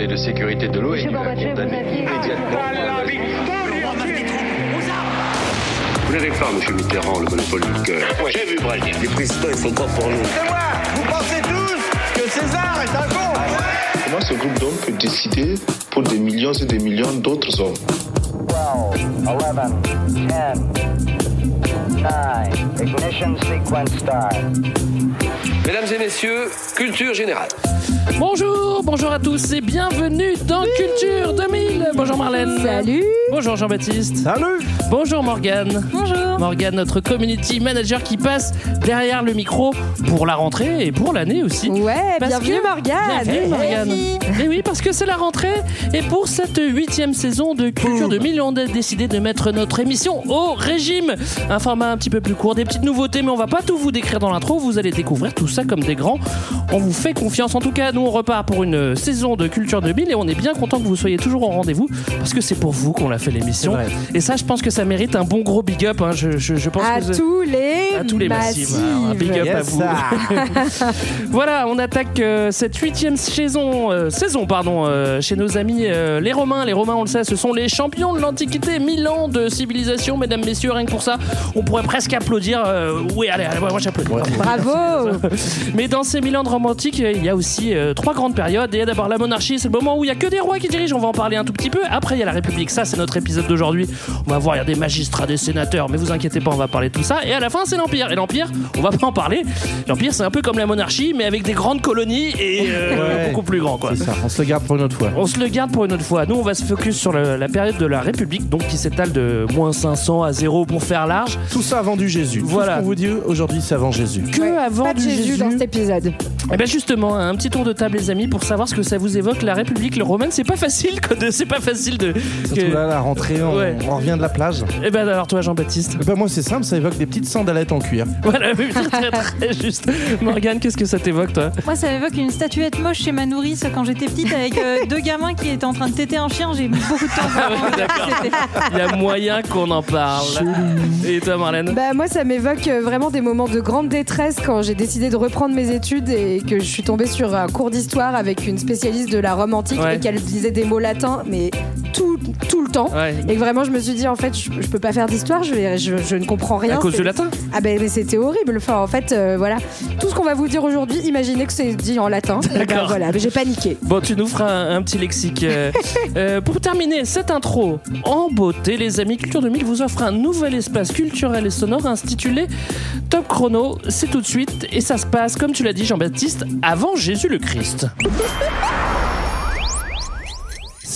Conseil de sécurité de l'ONU a condamné immédiatement. Vous n'avez pas, monsieur Mitterrand, le monopole du cœur. J'ai vu Brazil. Les présidents, ils sont pas pour nous. C'est moi Vous pensez tous que César est un con Comment ce groupe d'hommes peut décider pour des millions et des millions d'autres hommes 12, 11, 10, 9, ignition sequence start. Mesdames et messieurs, culture générale. Bonjour, bonjour à tous et bienvenue dans Culture 2000. Bonjour Marlène. Salut Bonjour Jean-Baptiste. Salut Bonjour Morgane. Bonjour Morgane, notre community manager qui passe derrière le micro pour la rentrée et pour l'année aussi. Ouais, Parce bienvenue que- Morgane Bienvenue Morgane. Et oui, parce que c'est la rentrée. Et pour cette huitième saison de Culture 2000, on a décidé de mettre notre émission au régime. Un format un petit peu plus court, des petites nouveautés, mais on va pas tout vous décrire dans l'intro. Vous allez découvrir tout ça comme des grands. On vous fait confiance. En tout cas, nous, on repart pour une saison de Culture 2000 et on est bien content que vous soyez toujours au rendez-vous parce que c'est pour vous qu'on a fait l'émission. Et ça, je pense que ça mérite un bon gros big up. hein. Je, je- je pense À que tous les à tous les massifs. Alors, un big up à vous. voilà, on attaque euh, cette huitième saison, euh, saison pardon, euh, chez nos amis euh, les Romains. Les Romains, on le sait, ce sont les champions de l'Antiquité. Mille ans de civilisation, mesdames, messieurs. Rien que pour ça, on pourrait presque applaudir. euh, oui, allez, allez, moi j'applaudis. Bravo Mais dans ces mille ans de romantique, il y a aussi euh, trois grandes périodes. Il y a d'abord la monarchie, c'est le moment où il y a que des rois qui dirigent. On va en parler un tout petit peu. Après, il y a la République. Ça, c'est notre épisode d'aujourd'hui. On va voir, il y a des magistrats, des sénateurs. Mais vous inquiétez pas, on va parler de tout ça. Et à la fin, c'est l'Empire. Et l'Empire, on va pas en parler. L'Empire, c'est un peu comme la monarchie, mais avec des grandes colonies et euh, Ouais. beaucoup plus grand, quoi. Ça, on se le garde pour une autre fois. On se le garde pour une autre fois. Nous, on va se focus sur le- la période de la République, donc qui s'étale de moins 500 à 0 pour faire large. Tout ça avant du Jésus. Voilà. Tout ce qu'on vous dit aujourd'hui, c'est avant Jésus. Que Ouais, avant Pas de du Jésus, dans cet épisode. Et bien justement, un petit tour de table les amis pour savoir ce que ça vous évoque la République le romaine. C'est pas facile, quoi, de- c'est pas facile de. Surtout que- là, la rentrée, on, Ouais. on revient de la plage. Eh ben alors toi Jean-Baptiste. Eh ben, moi, c'est simple, ça évoque des petites sandalettes en cuir. Voilà, oui, très, très, très juste. Morgane, qu'est-ce que ça t'évoque toi? Moi, ça évoque une statuette moche chez ma nourrice quand j'étais petite avec euh, deux gamins qui étaient en train de téter un chien. J'ai mis beaucoup de temps Ah à comprendre ce que c'était. Il y a moyen qu'on en parle. Et toi Marlène Bah moi ça m'évoque euh, vraiment des moments de grande détresse quand j'ai décidé de reprendre mes études et que je suis tombée sur un cours d'histoire avec une spécialiste de la Rome antique Ouais. et qu'elle disait des mots latins mais tout, tout le temps. Ouais. Et que vraiment je me suis dit en fait je, je peux pas faire d'histoire, je, vais- je, je ne comprends rien. À cause C'est- du latin Ah ben mais c'était horrible. Enfin en fait euh, voilà tout ce qu'on va vous dire aujourd'hui, imaginez que c'est dit en latin. Et ben, D'accord. voilà, mais j'ai paniqué. Bon, tu nous feras un, petit lexique. Euh, euh, pour terminer cette intro en beauté, les amis, Culture 2000 vous offre un nouvel espace culturel et sonore intitulé Top Chrono. C'est tout de suite et ça se passe, comme tu l'as dit Jean-Baptiste, avant Jésus le Christ.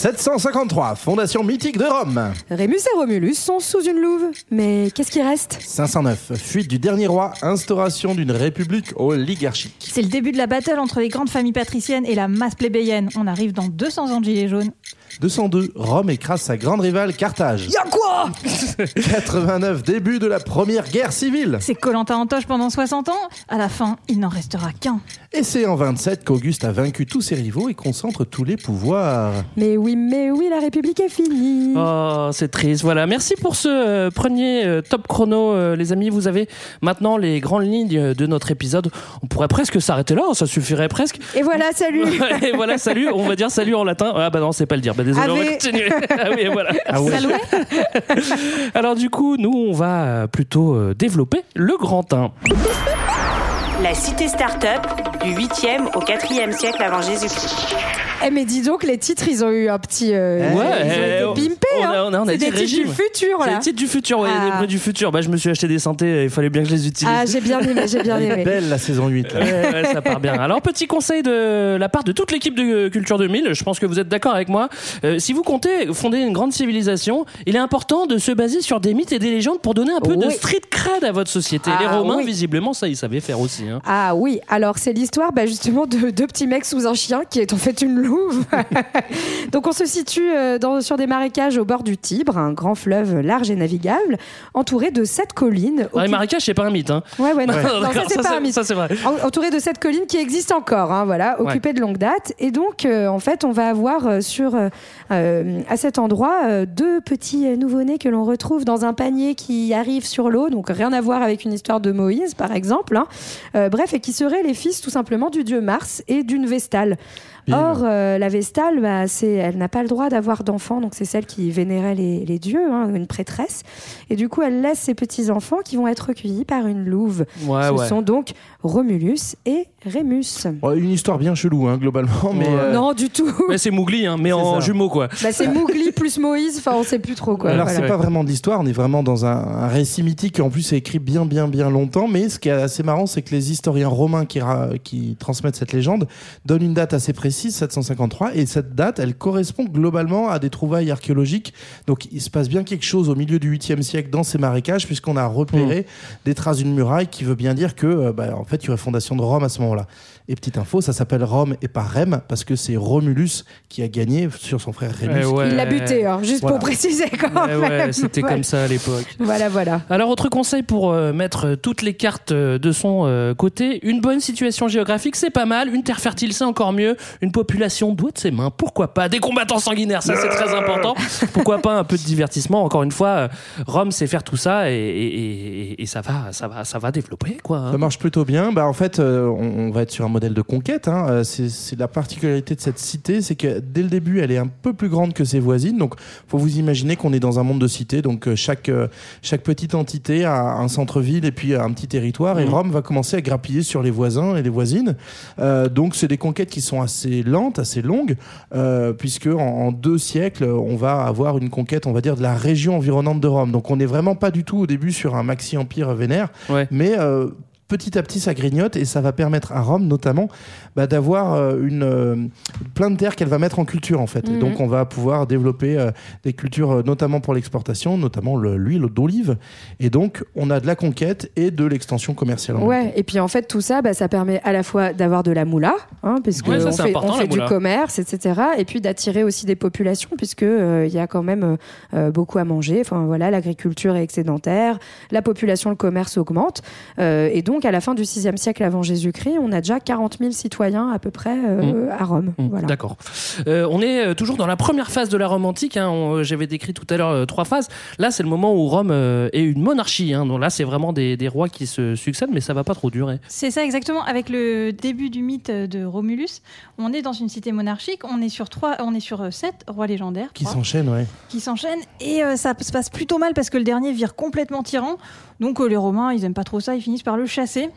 753, fondation mythique de Rome. Rémus et Romulus sont sous une louve. Mais qu'est-ce qui reste? 509, fuite du dernier roi, instauration d'une république oligarchique. C'est le début de la battle entre les grandes familles patriciennes et la masse plébéienne. On arrive dans 200 ans de gilets jaunes. 202, Rome écrase sa grande rivale Carthage. Y'a quoi 89, début de la première guerre civile. C'est Colanta en toche pendant 60 ans. À la fin, il n'en restera qu'un. Et c'est en 27 qu'Auguste a vaincu tous ses rivaux et concentre tous les pouvoirs. Mais oui, mais oui, la République est finie. Oh, c'est triste. Voilà. Merci pour ce euh, premier euh, top chrono, euh, les amis. Vous avez maintenant les grandes lignes de notre épisode. On pourrait presque s'arrêter là. hein, Ça suffirait presque. Et voilà, salut Et voilà, salut. On va dire salut en latin. Ah bah non, c'est pas le dire. Bah désolé, on va Ave. continuer. Ah oui, voilà. Ah ouais. Alors du coup, nous, on va euh, plutôt euh, développer le grand 1. La cité start-up du 8e au 4e siècle avant Jésus-Christ. Eh mais dis donc, les titres, ils ont eu un petit... euh, Ouais, ils ont eh, été on- hein. on a- on a C'est des titres régime. du futur, C'est là. le titre du futur, ouais, Ah. les bruits du futur. Bah, je me suis acheté des synthés, il fallait bien que je les utilise. Ah, j'ai bien aimé, j'ai bien Elle est aimé. belle la saison 8. là. Ouais, ouais, ça part bien. Alors, petit conseil de la part de toute l'équipe de Culture 2000, je pense que vous êtes d'accord avec moi. Euh, si vous comptez fonder une grande civilisation, il est important de se baser sur des mythes et des légendes pour donner un peu de street cred à votre société. Ah, Les Romains, oui. visiblement, ça, ils savaient faire aussi. hein. Ah oui, alors c'est l'histoire bah, justement de deux petits mecs sous un chien qui est en fait une louve. Donc on se situe euh, dans, sur des marécages au bord du Tibre, un grand fleuve large et navigable, entouré de sept collines. Ouais, les marécages, c'est pas un mythe. Hein. Ouais, ouais, non, non, ça, c'est pas un mythe. ça, c'est vrai. En- Entouré de cette colline qui existe encore, hein, voilà, occupée de longue date. Et donc, euh, en fait, on va avoir euh, sur euh, à cet endroit deux petits nouveau-nés que l'on retrouve dans un panier qui arrive sur l'eau, donc rien à voir avec une histoire de Moïse, par exemple. hein. Bref, et qui seraient les fils tout simplement du dieu Mars et d'une Vestale. Or, euh, la Vestale, bah, c'est, elle n'a pas le droit d'avoir d'enfants, donc c'est celle qui vénérait les, les dieux, hein, une prêtresse. Et du coup, elle laisse ses petits-enfants qui vont être recueillis par une louve. Ouais, Ce ouais. sont donc Romulus et Rémus. Ouais, une histoire bien chelou, hein, globalement. Mais, Ouais. euh, Non, du tout. Mais c'est Mowgli, hein, mais en ça. jumeau, quoi. Bah, c'est Mowgli plus Moïse, enfin, on sait plus trop quoi. Alors Voilà. c'est pas vraiment de l'histoire, on est vraiment dans un, un récit mythique qui en plus est écrit bien bien bien longtemps. Mais ce qui est assez marrant, c'est que les historiens romains qui transmettent cette légende donnent une date assez précise, 753, et cette date, elle correspond globalement à des trouvailles archéologiques. Donc il se passe bien quelque chose au milieu du 8e siècle dans ces marécages, puisqu'on a repéré des traces d'une muraille qui veut bien dire que, euh, bah, en fait, il y aurait fondation de Rome à ce moment-là. Et petite info, ça s'appelle Rome et pas Rem, parce que c'est Romulus qui a gagné sur son frère Rémus. Eh ouais. Il l'a buté, hein, juste Voilà. pour préciser quand Ouais, ouais, même. c'était comme ça à l'époque. Voilà, voilà. Alors, autre conseil pour euh, mettre toutes les cartes euh, de son euh, côté, une bonne situation géographique, c'est pas mal. Une terre fertile, c'est encore mieux. Une population douée de ses mains, pourquoi pas. Des combattants sanguinaires, ça c'est très important. Pourquoi pas un peu de divertissement. Encore une fois, euh, Rome sait faire tout ça et, et- et- et ça va, ça va, ça va développer quoi. hein. Ça marche plutôt bien. Bah, en fait, euh, on, on va être sur un modèle de conquête. hein. Euh, C'est la particularité de cette cité, c'est que dès le début, elle est un peu plus grande que ses voisines. Donc, faut vous imaginer qu'on est dans un monde de cité. Donc, euh, chaque euh, chaque petite entité a un centre-ville et puis un petit territoire. Et Mhm. Rome va commencer à grappiller sur les voisins et les voisines. Euh, donc, c'est des conquêtes qui sont assez lentes, assez longues, euh, puisque en, en deux siècles, on va avoir une conquête, on va dire, de la région environnante de Rome. Donc, on n'est vraiment pas du tout au début sur un maxi empire vénère, Ouais. mais euh, petit à petit ça grignote et ça va permettre à Rome notamment bah, d'avoir euh, une euh, plein de terres qu'elle va mettre en culture en fait. Et Mhm. donc on va pouvoir développer euh, des cultures euh, notamment pour l'exportation, notamment le- l'huile d'olive. Et donc on a de la conquête et de l'extension commerciale. en Ouais, et puis en fait, tout ça, bah, ça permet à la fois d'avoir de la moula, hein, puisque Ouais, ça, on c'est fait, on du moula. commerce, etc. Et puis d'attirer aussi des populations, puisque euh, il y a quand même beaucoup à manger. Enfin voilà, l'agriculture est excédentaire, la population, le commerce augmente. Euh, et donc, à la fin du 6e siècle avant Jésus-Christ, on a déjà 40 000 citoyens à peu près euh, à Rome. Mmh, Voilà. D'accord. Euh, on est euh, toujours dans la première phase de la Rome antique. hein. On- J'avais décrit tout à l'heure euh, trois phases. Là, c'est le moment où Rome euh, est une monarchie. hein. Donc là, c'est vraiment des, des rois qui se succèdent, mais ça va pas trop durer. C'est ça exactement. Avec le début du mythe de Romulus, on est dans une cité monarchique. On est sur trois, on est sur sept rois légendaires Qui s'enchaînent, ouais. qui s'enchaînent et euh, ça se passe plutôt mal parce que le dernier vire complètement tyran. Donc euh, les Romains, ils aiment pas trop ça. Ils finissent par le chasser.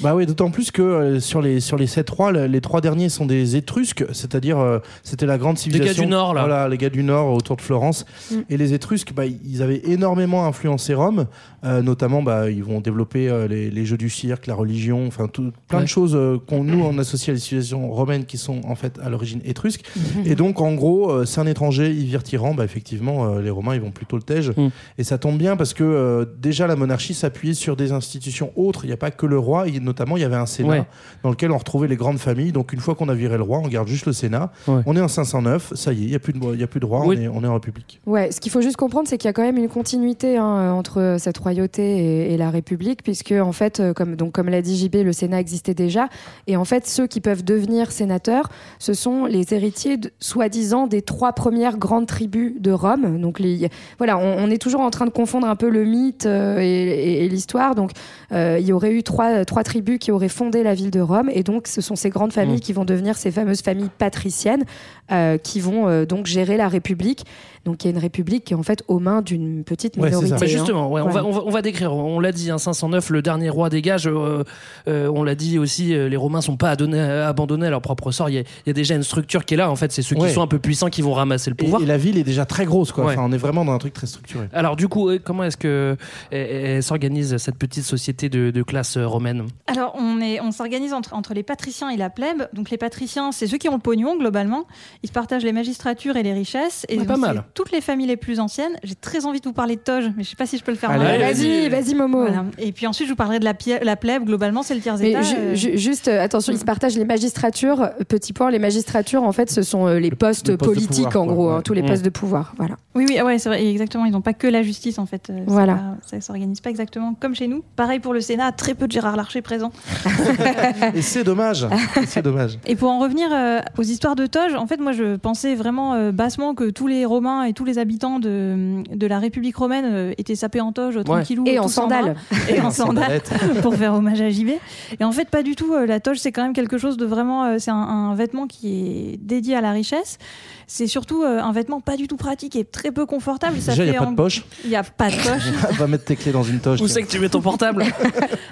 Bah oui, d'autant plus que euh, sur les sur les sept rois, le- les trois derniers sont des Étrusques, c'est-à-dire euh, c'était la grande civilisation. du Nord, là. Voilà, les gars du Nord autour de Florence. Mm. Et les Étrusques, bah, ils avaient énormément influencé Rome, euh, notamment bah ils vont développer euh, les, les jeux du cirque, la religion, enfin tout plein Ouais. de choses euh, qu'on nous on associe à les civilisations romaines qui sont en fait à l'origine étrusques. Mhm. Et donc en gros, euh, c'est un étranger, il vire tyran, bah effectivement euh, les Romains ils vont plutôt le tège. Mm. Et ça tombe bien parce que euh, déjà la monarchie s'appuyait sur des institutions autres. Il n'y a pas que le roi, et notamment il y avait un sénat Ouais. dans lequel on retrouvait les grandes familles. Donc une fois qu'on a viré le roi, on garde juste le sénat. Ouais. On est en 509, ça y est, il n'y a plus de, il y a plus de roi, Oui. on, est, on est en république. Ouais, ce qu'il faut juste comprendre, c'est qu'il y a quand même une continuité hein, entre cette royauté et, et la République, puisque en fait, euh, comme donc comme l'a dit JB, le Sénat existait déjà, et en fait, ceux qui peuvent devenir sénateurs, ce sont les héritiers, de- soi-disant, des trois premières grandes tribus de Rome. Donc les, voilà, on, on est toujours en train de confondre un peu le mythe euh, et, et- et l'histoire. Donc euh, il y aurait eu trois trois tribus qui auraient fondé la ville de Rome, et donc ce sont ces grandes familles Mm. qui vont devenir ces fameuses familles patriciennes euh, qui vont euh, donc gérer la République. Donc il y a une république qui est en fait aux mains d'une petite minorité. Hein. justement, ouais, on, va, on, va, on va décrire. On l'a dit, hein, 509, le dernier roi dégage. euh, euh, on l'a dit aussi, euh, les Romains sont pas adonnés- abandonnés à leur propre sort. Il y, a, il y a déjà une structure qui est là. En fait, c'est ceux qui Ouais. sont un peu puissants qui vont ramasser le pouvoir. et la ville est déjà très grosse, quoi. Ouais. Enfin, on est vraiment dans un truc très structuré. Alors du coup, comment est-ce que euh, s'organise cette petite société de, de classe euh, Romaine? Alors, on est, on s'organise entre, entre les patriciens et la plèbe. Donc, les patriciens, c'est ceux qui ont le pognon, globalement. Ils se partagent les magistratures et les richesses. Et Ouais, pas mal. Toutes les familles les plus anciennes. J'ai très envie de vous parler de Toge, mais je sais pas si je peux le faire. Vas-y, vas-y, Momo. Voilà. Et puis ensuite, je vous parlerai de la, la plèbe. Globalement, c'est le tiers Mais état. ju- euh, ju- juste, euh, attention, ils se partagent les magistratures. Petit point, les magistratures, en fait, ce sont euh, les postes politiques, pouvoir, en gros, ouais. hein, tous les Mm. postes de pouvoir. Voilà. Oui, oui, ouais, c'est vrai, exactement. Ils n'ont pas que la justice, en fait. Euh, Voilà. pas- Ça s'organise pas exactement comme chez nous. Pareil pour le Sénat, très peu de Gérard Larcher présent. Et c'est dommage. Et c'est dommage. Et pour en revenir euh, aux histoires de Toge, en fait, moi, je pensais vraiment euh, bassement que tous les Romains et tous les habitants de, de la République romaine euh, étaient sapés en toge, tranquillou, Et en sandales. et en sandales, Sandalette. pour faire hommage à JB. Et en fait, pas du tout. Euh, La toge, c'est quand même quelque chose de vraiment. euh, c'est un, un vêtement qui est dédié à la richesse. C'est surtout un vêtement pas du tout pratique et très peu confortable. Déjà, il n'y a pas de poche. Il n'y a pas de poche. Va mettre tes clés dans une toche. Où c'est que tu mets ton portable?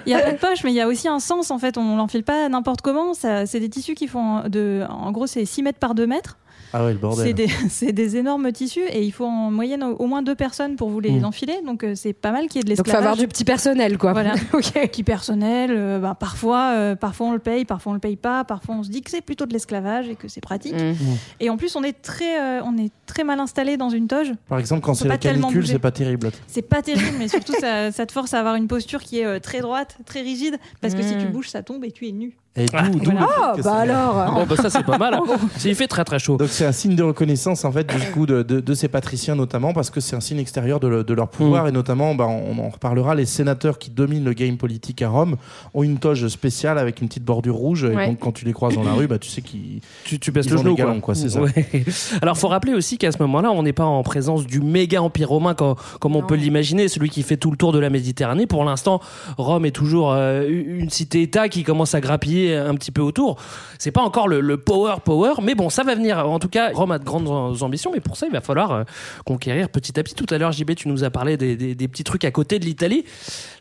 Il n'y a pas de poche, mais il y a aussi un sens. En fait, on l'enfile pas n'importe comment. C'est des tissus qui font de. En gros, c'est 6 mètres par 2 mètres. Ah ouais, le C'est bordel. des, c'est des énormes tissus et il faut en moyenne au, au moins deux personnes pour vous les Mm. enfiler. Donc euh, c'est pas mal qu'il y ait de Donc, faut l'esclavage. avoir du petit personnel, quoi. Voilà. Qui personnel, euh, bah, parfois, euh, parfois on le paye, parfois on le paye pas, parfois on se dit que c'est plutôt de l'esclavage et que c'est pratique. Mm. Et en plus, on est très, euh, on est très mal installé dans une toge. Par exemple, quand On c'est la canicule, c'est pas terrible. C'est pas terrible, mais surtout ça, ça te force à avoir une posture qui est euh, très droite, très rigide, parce que si tu bouges, ça tombe et tu es nu. Et d'où, Ah, d'où voilà. le fait Oh, que bah c'est- alors. Bon, bah, ça, c'est pas mal. hein. C'est- Il fait très très chaud. Donc c'est un signe de reconnaissance en fait du coup de, de- de ces patriciens notamment parce que c'est un signe extérieur de, le- de leur pouvoir et notamment bah, on en reparlera les sénateurs qui dominent le game politique à Rome ont une toge spéciale avec une petite bordure rouge et Ouais. donc quand tu les croises dans la rue bah tu sais qu'ils Tu, tu baisses Ils le ont genou, des galons, quoi, c'est ça. Ouais. Alors, faut rappeler aussi qu'à ce moment-là, on n'est pas en présence du méga empire romain comme, comme on Non. peut l'imaginer, celui qui fait tout le tour de la Méditerranée. Pour l'instant, Rome est toujours euh, une cité-État qui commence à grappiller un petit peu autour. C'est pas encore le, power power, mais bon, ça va venir. En tout cas, Rome a de grandes ambitions, mais pour ça, il va falloir euh, conquérir petit à petit. Tout à l'heure, JB, tu nous as parlé des, des- petits trucs à côté de l'Italie.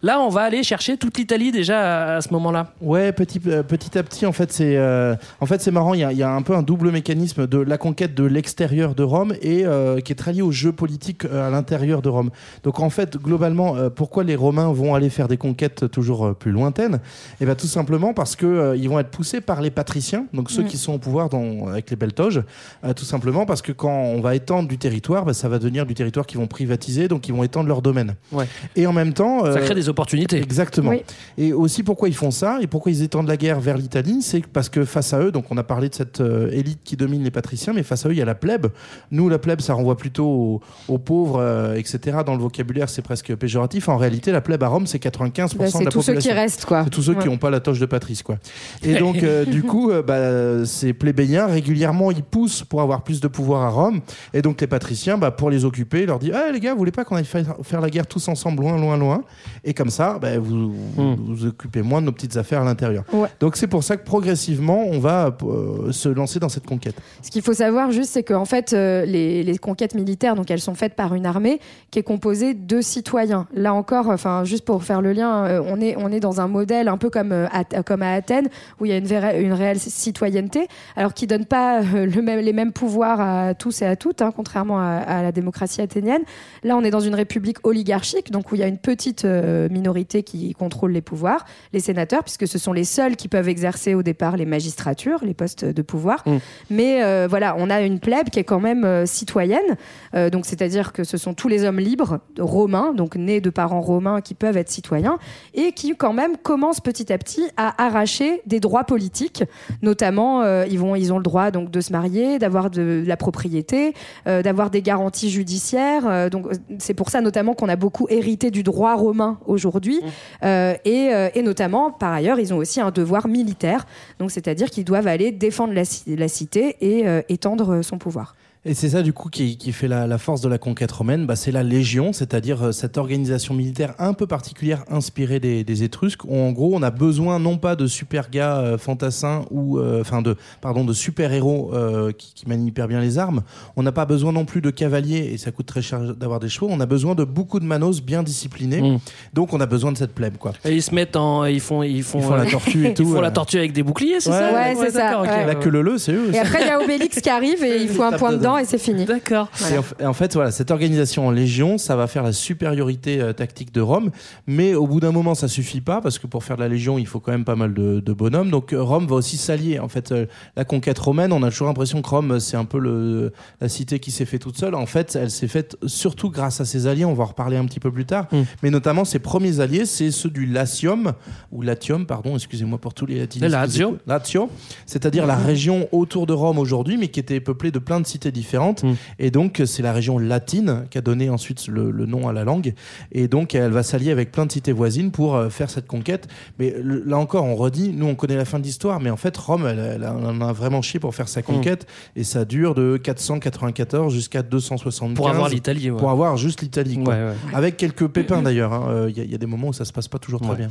Là, on va aller chercher toute l'Italie déjà à, ce moment-là. Ouais, petit, euh, petit à petit, en fait, c'est euh, en fait, marrant. Il y, a, un peu un double mécanisme de la conquête de l'extérieur de Rome et qui est très lié au jeu politique à l'intérieur de Rome. Donc, en fait, globalement, pourquoi les Romains vont aller faire des conquêtes toujours plus lointaines? Eh ben, tout simplement parce que euh, ils vont être poussés par les patriciens, donc ceux qui sont au pouvoir dans, avec les belles toges. Euh, tout simplement parce que quand on va étendre du territoire, bah, ça va devenir du territoire qu'ils vont privatiser, donc ils vont étendre leur domaine. Ouais. Et en même temps, Ça euh, crée des opportunités. Exactement. Oui. Et aussi pourquoi ils font ça et pourquoi ils étendent la guerre vers l'Italie, c'est parce que face à eux, donc on a parlé de cette euh, élite qui domine les patriciens, mais face à eux il y a la plèbe. Nous la plèbe ça renvoie plutôt aux, aux pauvres, euh, etc. Dans le vocabulaire c'est presque péjoratif. En réalité la plèbe à Rome c'est 95% Bah, de c'est la tous ceux population. qui restent, quoi. C'est tous ceux qui n'ont pas la toche de Patrice, quoi. Et donc, euh, du coup, euh, bah, ces plébéiens, régulièrement, ils poussent pour avoir plus de pouvoir à Rome. Et donc, les patriciens, bah, pour les occuper, ils leur disent Ah, les gars, vous voulez pas qu'on aille faire, faire la guerre tous ensemble, loin, loin, loin? Et comme ça, bah, vous, vous vous occupez moins de nos petites affaires à l'intérieur. Ouais. Donc, c'est pour ça que progressivement, on va euh, se lancer dans cette conquête. Ce qu'il faut savoir juste, c'est qu'en fait, euh, les, les conquêtes militaires, donc elles sont faites par une armée qui est composée de citoyens. Là encore, enfin, juste pour faire le lien, euh, on est on est dans un modèle un peu comme euh, à, comme à Athènes où il y a une, vraie- une réelle citoyenneté, alors qui donne pas euh, le même, les mêmes pouvoirs à tous et à toutes, hein, contrairement à, à la démocratie athénienne. Là, on est dans une république oligarchique, donc où il y a une petite euh, minorité qui contrôle les pouvoirs, les sénateurs, puisque ce sont les seuls qui peuvent exercer au départ les magistratures, les postes de pouvoir. Mais euh, voilà, on a une plèbe qui est quand même euh, citoyenne, euh, donc c'est-à-dire que ce sont tous les hommes libres romains, donc nés de parents romains qui peuvent être citoyens et qui quand même commencent petit à petit à arracher des droits politiques, notamment euh, ils vont ils ont le droit donc de se marier, d'avoir de, la propriété, euh, d'avoir des garanties judiciaires. euh, donc c'est pour ça notamment qu'on a beaucoup hérité du droit romain aujourd'hui Euh, et, et notamment par ailleurs ils ont aussi un devoir militaire, donc c'est-à-dire qu'ils doivent aller défendre la, ci- la cité et étendre son pouvoir. Et c'est ça du coup qui, qui fait la, la force de la conquête romaine, bah, c'est la légion, c'est-à-dire euh, cette organisation militaire un peu particulière inspirée des, des Étrusques. Où, en gros, on a besoin non pas de super gars euh, fantassins ou euh, enfin de pardon de super héros euh, qui, qui manient hyper bien les armes. On n'a pas besoin non plus de cavaliers et ça coûte très cher d'avoir des chevaux. On a besoin de beaucoup de manos bien disciplinés. Mm. Donc on a besoin de cette plèbe quoi. Et ils se mettent en. Ils font, ils font, Ils font la tortue et Ils tout. font la tortue avec des boucliers, c'est Ouais, ça? ouais, c'est ça, d'accord, ok. ouais. La queue leu, c'est eux. Et après il y a Obélix qui arrive et il faut un point de dedans et c'est fini. D'accord. Et en, f- et en fait, voilà, cette organisation en légion, ça va faire la supériorité euh, tactique de Rome. Mais au bout d'un moment, ça suffit pas parce que pour faire de la légion, il faut quand même pas mal de, de bonhommes. Donc euh, Rome va aussi s'allier. En fait, euh, la conquête romaine, on a toujours l'impression que Rome, c'est un peu le, la cité qui s'est fait toute seule. En fait, elle s'est faite surtout grâce à ses alliés. On va en reparler un petit peu plus tard. Mm. Mais notamment, ses premiers alliés, c'est ceux du Latium ou Latium, pardon. Excusez-moi pour tous les latinistes. Lazio. Lazio, c'est-à-dire la région autour de Rome aujourd'hui, mais qui était peuplée de plein de cités différentes. Mm. Et donc, c'est la région latine qui a donné ensuite le, le nom à la langue. Et donc, elle va s'allier avec plein de cités voisines pour euh, faire cette conquête. Mais là encore, on redit, nous, on connaît la fin de l'histoire, mais en fait, Rome, elle, elle en a vraiment chié pour faire sa conquête. Et ça dure de 494 jusqu'à 275. Pour avoir l'Italie. ouais. Pour avoir juste l'Italie. quoi. Ouais, ouais. Avec quelques pépins d'ailleurs. hein. Euh, Il y, a- il y a des moments où ça se passe pas toujours très bien.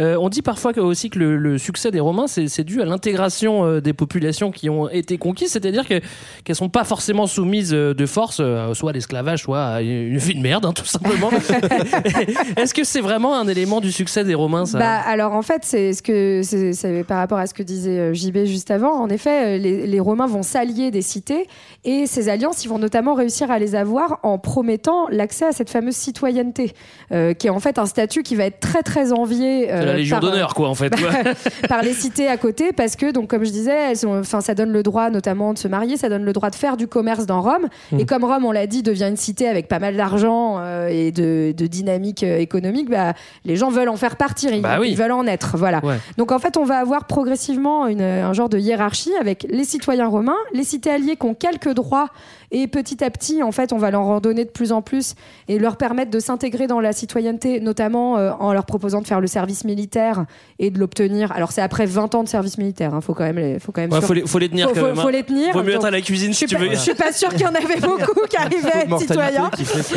Euh, on dit parfois que- aussi que le, le succès des Romains, c'est dû à l'intégration des populations qui ont été conquises, c'est-à-dire que- qu'elles sont pas forcément soumises euh, de force, euh, soit à l'esclavage, soit à une vie de merde, hein, tout simplement. Est-ce que c'est vraiment un élément du succès des Romains, ça Bah, alors en fait, c'est ce que c'est par rapport à ce que disait euh, JB juste avant. En effet, euh, les, les Romains vont s'allier des cités et ces alliances, ils vont notamment réussir à les avoir en promettant l'accès à cette fameuse citoyenneté, euh, qui est en fait un statut qui va être très très envié C'est la euh, Légion par, euh, d'honneur, quoi, en fait. par les cités à côté parce que donc comme je disais elles ça donne le droit notamment de se marier ça donne le droit de faire du commerce dans Rome Mm. et comme Rome on l'a dit devient une cité avec pas mal d'argent euh, et de, de dynamique euh, économique bah les gens veulent en faire partir ils, Bah oui. ils veulent en être voilà Ouais. donc en fait on va avoir progressivement une, un genre de hiérarchie avec les citoyens romains les cités alliées qui ont quelques droits et petit à petit en fait on va leur en donner de plus en plus et leur permettre de s'intégrer dans la citoyenneté notamment euh, en leur proposant de faire le service militaire et de l'obtenir alors c'est après 20 ans de service militaire hein, faut quand même les, faut quand même Ouais, faut, les, faut les tenir faut, quand faut- même. hein. faut les tenir Vaut mieux être à la cuisine si tu veux. pas, je suis pas sûre qu'il y en avait beaucoup qui arrivaient à être citoyens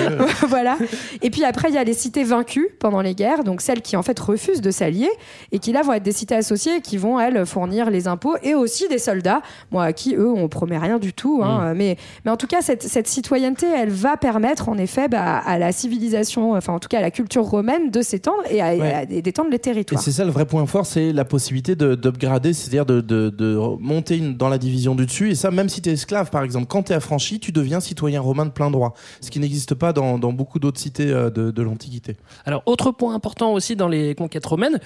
voilà. Et puis après, il y a les cités vaincues pendant les guerres, donc celles qui en fait refusent de s'allier et qui là vont être des cités associées qui vont elles fournir les impôts et aussi des soldats, moi à qui eux on promet rien du tout. hein. mais mais en tout cas cette, cette citoyenneté, elle va permettre en effet bah, à la civilisation, enfin en tout cas à la culture romaine de s'étendre et Ouais. d'étendre les Et territoires. c'est ça le vrai point fort, c'est la possibilité de- d'upgrader, c'est-à-dire de, de- de monter une- dans la division du dessus. Et ça, même si tu es esclave, par exemple, quand tu es affranchi, tu deviens citoyen romain de plein droit. Ce qui n'existe pas dans, dans beaucoup d'autres cités euh, de, de l'Antiquité. Alors, autre point important aussi dans les conquêtes romaines,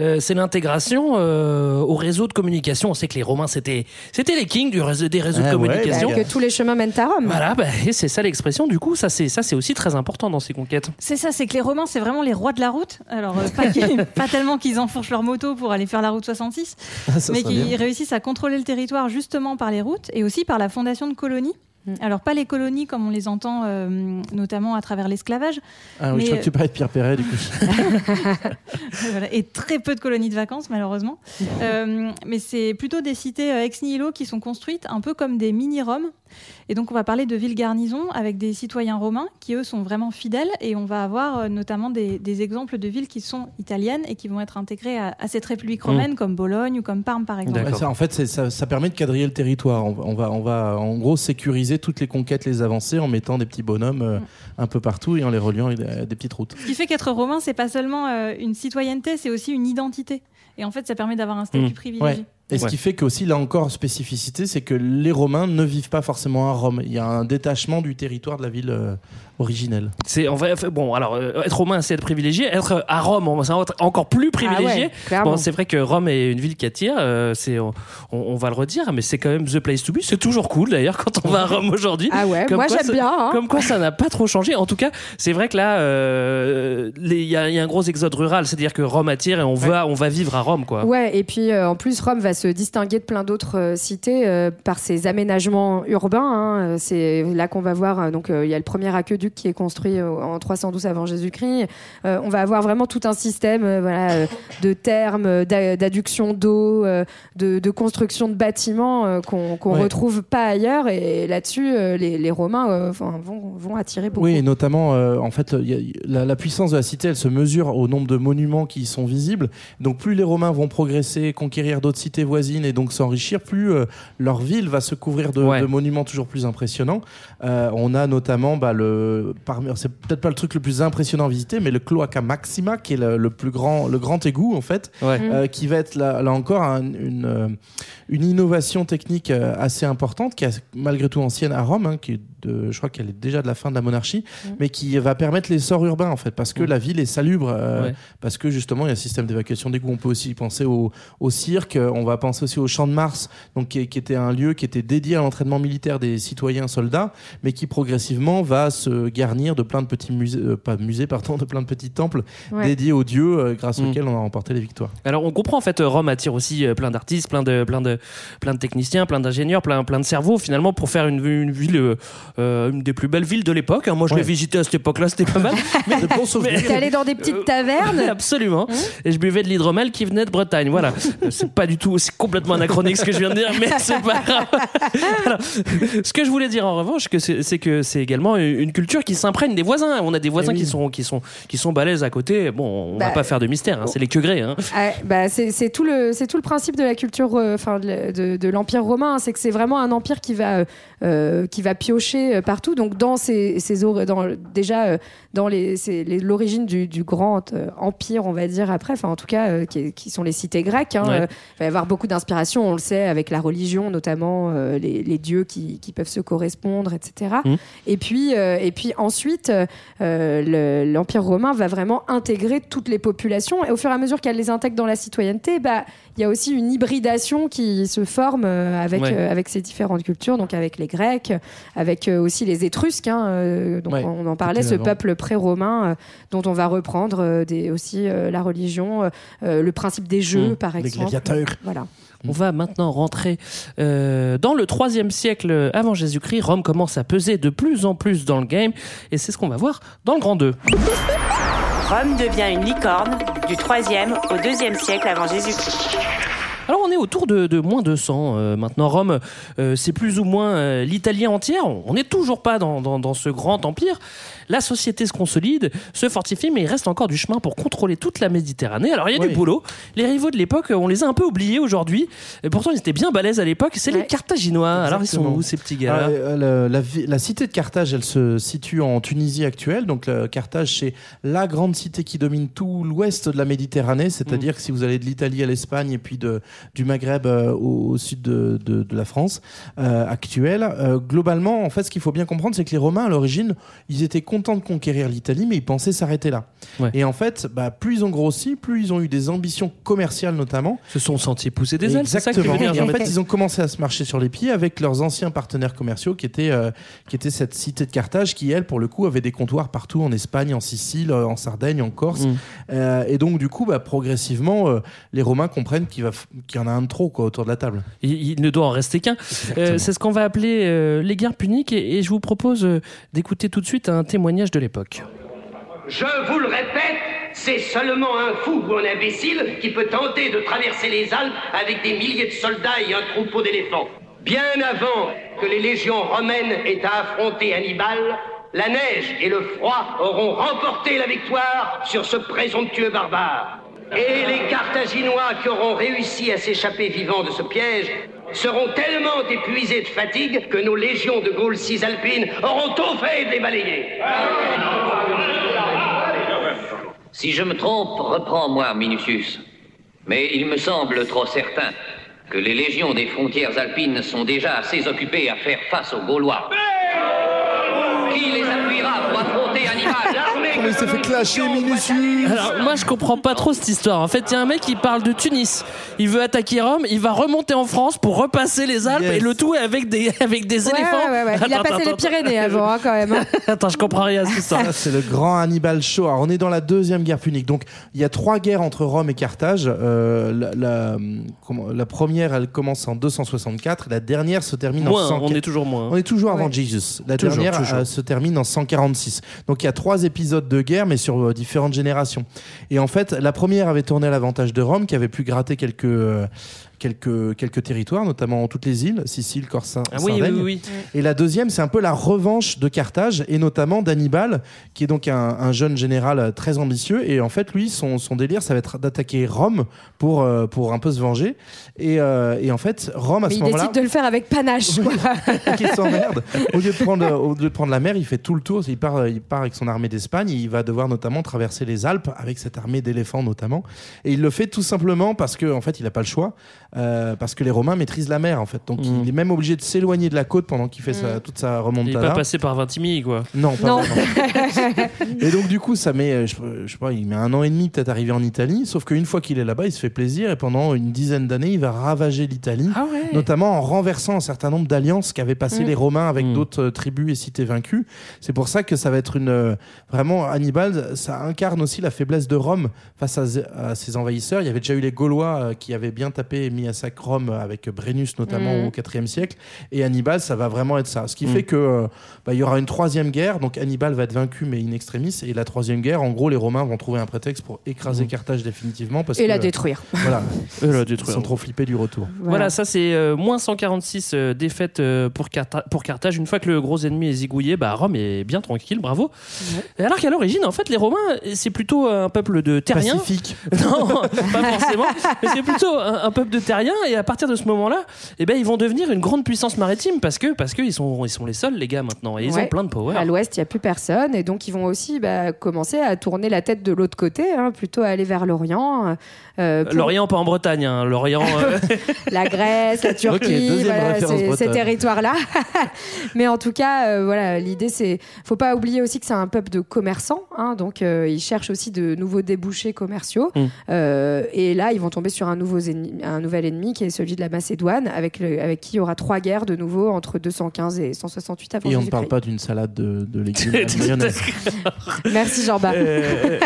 euh, c'est l'intégration euh, au réseau de communication. On sait que les Romains, c'était les kings du réseau, des réseaux Ah de ouais, communication. que tous les chemins mènent à Rome. Voilà, bah, et c'est ça l'expression. Du coup, ça c'est ça c'est aussi très important dans ces conquêtes. C'est ça, c'est que les Romains, c'est vraiment les rois de la route. Alors, euh, pas, qu'ils- pas tellement qu'ils enfourchent leur moto pour aller faire la route 66, Ça mais qu'ils bien. réussissent à contrôler le territoire justement par les routes et aussi par la fondation de colonies. Mm. Alors, pas les colonies comme on les entend euh, notamment à travers l'esclavage, Ah oui, mais, je crois que tu parlais de Pierre Perret, du coup. Voilà, et très peu de colonies de vacances malheureusement. Euh, mais c'est plutôt des cités euh, ex nihilo qui sont construites un peu comme des mini-Roms. Et donc on va parler de villes garnisons avec des citoyens romains qui eux sont vraiment fidèles et on va avoir euh, notamment des, des exemples de villes qui sont italiennes et qui vont être intégrées à, à cette république romaine comme Bologne ou comme Parme par exemple. Ça, en fait, ça, ça permet de quadriller le territoire. On, va- on va, on va en gros sécuriser toutes les conquêtes, les avancées en mettant des petits bonhommes euh, un peu partout et en les reliant à des, à des petites routes. Ce qui fait qu'être romain c'est pas seulement euh, une citoyenneté, c'est aussi une identité. Et en fait ça permet d'avoir un statut Mmh. privilégié. Ouais. Et ce Ouais. qui fait qu'aussi, là encore, spécificité, c'est que les Romains ne vivent pas forcément à Rome. Il y a un détachement du territoire de la ville euh, originelle. C'est en vrai, bon alors euh, être romain c'est être privilégié, être à Rome c'est encore plus privilégié. Ah ouais. Bon, c'est vrai que Rome est une ville qui attire, euh, c'est on, on va le redire, mais c'est quand même the place to be. C'est toujours cool d'ailleurs quand on va à Rome aujourd'hui. Ah ouais, Comme moi j'aime bien. hein. Comme quoi ça n'a pas trop changé. En tout cas, c'est vrai que là, euh, il y, a il y a un gros exode rural, c'est-à-dire que Rome attire et on va, on va vivre à Rome quoi. Ouais, et puis euh, en plus, Rome va se distinguer de plein d'autres euh, cités euh, par ses aménagements urbains. hein. Euh, C'est là qu'on va voir. donc, il y a le premier aqueduc qui est construit en 312 avant Jésus-Christ. On va avoir vraiment tout un système, voilà, de thermes, d'a- d'adduction d'eau, de, de construction de bâtiments qu'on Ouais. retrouve pas ailleurs. Et là-dessus, les, les Romains vont, vont attirer beaucoup. Oui, et notamment, en fait, il y a- la, la puissance de la cité, elle se mesure au nombre de monuments qui y sont visibles. Donc, plus les Romains vont progresser, conquérir d'autres cités, cités voisines et donc s'enrichir, plus euh, leur ville va se couvrir de, Ouais. de monuments toujours plus impressionnants. Euh, on a notamment bah, le, parmi, c'est peut-être pas le truc le plus impressionnant à visiter, mais le Cloaca Maxima, qui est le, le plus grand, le grand égout en fait, Ouais. euh, qui va être là, là encore un- une, une innovation technique assez importante, qui est malgré tout ancienne à Rome, hein, qui est de, je crois qu'elle est déjà de la fin de la monarchie, mais qui va permettre l'essor urbain en fait, parce que la ville est salubre, euh, Ouais. parce que justement il y a un système d'évacuation d'égouts. On peut aussi penser au, au cirque, on va penser aussi au champ de Mars, donc qui, qui était un lieu qui était dédié à l'entraînement militaire des citoyens soldats, mais qui progressivement va se garnir de plein de petits musées, euh, pas musées, pardon, de plein de petits temples Ouais. dédiés aux dieux, euh, grâce Mm. auxquels on a remporté les victoires. Alors on comprend en fait euh, Rome attire aussi euh, plein d'artistes, plein de plein de plein de techniciens, plein d'ingénieurs, plein plein de cerveaux finalement pour faire une, une ville euh, une des plus belles villes de l'époque. hein. Moi je Ouais. l'ai visité à cette époque-là, c'était pas mal. Mais, De bons souvenirs. Allé dans des petites tavernes? Absolument. Et je buvais de l'hydromel qui venait de Bretagne. Voilà. C'est pas du tout, c'est complètement anachronique ce que je viens de dire, mais c'est pas grave. Alors, ce que je voulais dire en revanche, c'est que c'est également une culture qui s'imprègne des voisins. On a des voisins Eh oui. qui sont qui sont qui sont balèzes à côté. Bon, on va Bah, pas faire de mystère. hein. C'est les queugrés. Hein. Ah, bah, c'est tout le c'est tout le principe de la culture euh, enfin de, de- de l'empire romain hein. c'est que c'est vraiment un empire qui va euh, euh, qui va piocher partout donc dans ces, ces dans déjà dans l'origine du, du grand euh, empire on va dire après enfin en tout cas euh, qui, qui sont les cités grecques hein. Ouais. Euh, il va y avoir beaucoup d'inspiration on le sait avec la religion notamment les, les dieux qui, qui peuvent se correspondre etc Mhm. et puis et puis ensuite le- l'empire romain va vraiment intégrer toutes les populations et au fur et à mesure qu'elle les intègre dans la citoyenneté bah il y a aussi une hybridation qui se forme avec Ouais. avec ces différentes cultures donc avec les grecs avec aussi les étrusques hein, donc Ouais, on en parlait ce peuple pré-romain euh, dont on va reprendre euh, des, aussi euh, la religion le principe des jeux Mhm. par Les exemple gladiateurs. voilà On va maintenant rentrer euh, dans le troisième siècle avant Jésus-Christ. Rome commence à peser de plus en plus dans le game et c'est ce qu'on va voir dans le Grand 2. Rome devient une licorne du 3e au 2e siècle avant Jésus-Christ. Alors on est autour de, de moins 200 euh, maintenant. Rome, euh, c'est plus ou moins euh, l'Italie entière. On n'est toujours pas dans, dans- dans ce grand empire. La société se consolide, se fortifie, mais il reste encore du chemin pour contrôler toute la Méditerranée. Alors il y a Oui. du boulot. Les rivaux de l'époque, on les a un peu oubliés aujourd'hui. Et pourtant ils étaient bien balèzes à l'époque. C'est les. Carthaginois. Alors ils sont où ces petits Ah, gars euh, le- la, la cité de Carthage, elle se situe en Tunisie actuelle. Donc, Carthage, c'est la grande cité qui domine tout l'ouest de la Méditerranée. C'est-à-dire que si vous allez de l'Italie à l'Espagne et puis de, du Maghreb euh, au, au sud de, de- de la France euh, actuelle, euh, globalement, en fait, ce qu'il faut bien comprendre, c'est que les Romains, à l'origine, ils étaient contents de conquérir l'Italie, mais ils pensaient s'arrêter là. Ouais. Et en fait, bah, plus ils ont grossi, plus ils ont eu des ambitions commerciales notamment. Se sont sentis pousser des ailes. Ça Exactement. Et en fait, ils ont commencé à se marcher sur les pieds avec leurs anciens partenaires commerciaux qui étaient, euh, qui étaient cette cité de Carthage qui, elle, pour le coup, avait des comptoirs partout en Espagne, en Sicile, en Sardaigne, en Corse. Mm. Euh, et donc, du coup, bah, progressivement, euh, les Romains comprennent qu'il, va qu'il y en a un de trop quoi, autour de la table. Il, il ne doit en rester qu'un. Euh, c'est ce qu'on va appeler euh, les guerres puniques et, et je vous propose euh, d'écouter tout de suite un témoignage de l'époque. Je vous le répète, c'est seulement un fou ou un imbécile qui peut tenter de traverser les Alpes avec des milliers de soldats et un troupeau d'éléphants. Bien avant que les légions romaines aient à affronter Hannibal, la neige et le froid auront remporté la victoire sur ce présomptueux barbare. Et les Carthaginois qui auront réussi à s'échapper vivants de ce piège seront tellement épuisés de fatigue que nos légions de Gaulle cisalpines auront tout fait de les. Si je me trompe, reprends-moi, Minucius. Mais il me semble trop certain que les légions des frontières alpines sont déjà assez occupées à faire face aux Gaulois. Qui les appuiera Hannibal Il s'est fait clasher, Minucius Alors moi je comprends pas trop cette histoire. En fait, il y a un mec qui parle de Tunis. Il veut attaquer Rome, il va remonter en France pour repasser les Alpes Yes. et le tout avec des avec des Ouais, éléphants. ouais, ouais, ouais. Il a Attends, passé les attends, Pyrénées avant, hein, quand même. hein. Attends, je comprends rien à cette histoire. Ça, c'est le grand Hannibal Show. Alors, on est dans la deuxième guerre punique. Donc, il y a trois guerres entre Rome et Carthage. Euh, la, la- comment- la première, elle commence en 264. La dernière se termine en Moins, 100. on est toujours moins. On est toujours avant Ouais. Jesus. La Toujours, dernière toujours. euh, se termine en 146. Donc il y a trois épisodes de guerre, mais sur euh, différentes générations. Et en fait, la première avait tourné à l'avantage de Rome, qui avait pu gratter quelques, euh, quelques, quelques territoires, notamment toutes les îles, Sicile, Corse, Ah oui, oui, Sardaigne. oui, oui. Et la deuxième, c'est un peu la revanche de Carthage et notamment d'Hannibal, qui est donc un, un jeune général euh, très ambitieux. Et en fait, lui, son, son délire, ça va être d'attaquer Rome pour, euh, pour un peu se venger. Et, euh, et en fait, Rome, à Mais ce il moment-là. décide de le faire avec panache. quoi. qui s'emmerde. Au lieu de prendre, au lieu de prendre la mer, il fait tout le tour. Il part, il part avec son armée d'Espagne. Il va devoir notamment traverser les Alpes avec cette armée d'éléphants notamment. Et il le fait tout simplement parce que en fait, il n'a pas le choix, euh, parce que les Romains maîtrisent la mer en fait. Donc il est même obligé de s'éloigner de la côte pendant qu'il fait sa- toute sa Il remontada. est pas passé par Vintimille, quoi. Non, pas Non. vraiment. Et donc du coup, ça met, euh, je, je sais pas, il met un an et demi peut-être arrivé en Italie. Sauf qu'une fois qu'il est là-bas, il se fait plaisir et pendant une dizaine d'années, il va ravager l'Italie, Ah ouais. notamment en renversant un certain nombre d'alliances qu'avaient passé Mm. les Romains avec Mm. d'autres euh, tribus et cités vaincues. C'est pour ça que ça va être une euh, vraiment Hannibal, ça incarne aussi la faiblesse de Rome face à, à ses envahisseurs. Il y avait déjà eu les Gaulois euh, qui avaient bien tapé et mis à sac Rome avec Brennus notamment Mm. au IVe siècle. Et Hannibal, ça va vraiment être ça. Ce qui Mm. fait que euh, bah, il y aura une troisième guerre. Donc Hannibal va être vaincu, mais in extremis. Et la troisième guerre, en gros, les Romains vont trouver un prétexte pour écraser Carthage définitivement parce Et que la détruire. voilà, Et la ils détruire. sont trop flippés du retour. Voilà, ça c'est euh, moins 146 euh, défaites euh, pour, Cartha- pour Carthage. Une fois que le gros ennemi est zigouillé, bah, Rome est bien tranquille, bravo. Alors qu'à l'origine, en fait, les Romains, c'est plutôt un peuple de terriens. Pacifique. Non, pas forcément. Mais c'est plutôt un, un peuple de terriens. Et à partir de ce moment-là, eh ben, ils vont devenir une grande puissance maritime parce que parce qu'ils sont, ils sont les seuls, les gars, maintenant. Et ils Ouais. ont plein de power. À l'ouest, il n'y a plus personne. Et donc, ils vont aussi bah, commencer à tourner la tête de l'autre côté, hein, plutôt aller vers l'Orient. Euh, pour L'Orient, pas en Bretagne. hein. L'Orient. euh, la Grèce, la Turquie, deuxième voilà, ces, territoires-là. Mais en tout cas, euh, voilà, l'idée, c'est. faut pas oublier aussi que c'est un peuple de commerçants. hein, donc, euh, ils cherchent aussi de nouveaux débouchés commerciaux. Mm. Euh, et là, ils vont tomber sur un, nouveau ennemi- un nouvel ennemi qui est celui de la Macédoine, avec, le, avec qui il y aura trois guerres de nouveau entre 215 et 168 avant Et on ne parle pas d'une salade de, de légumes. à. Merci Jean-Baptiste. Euh,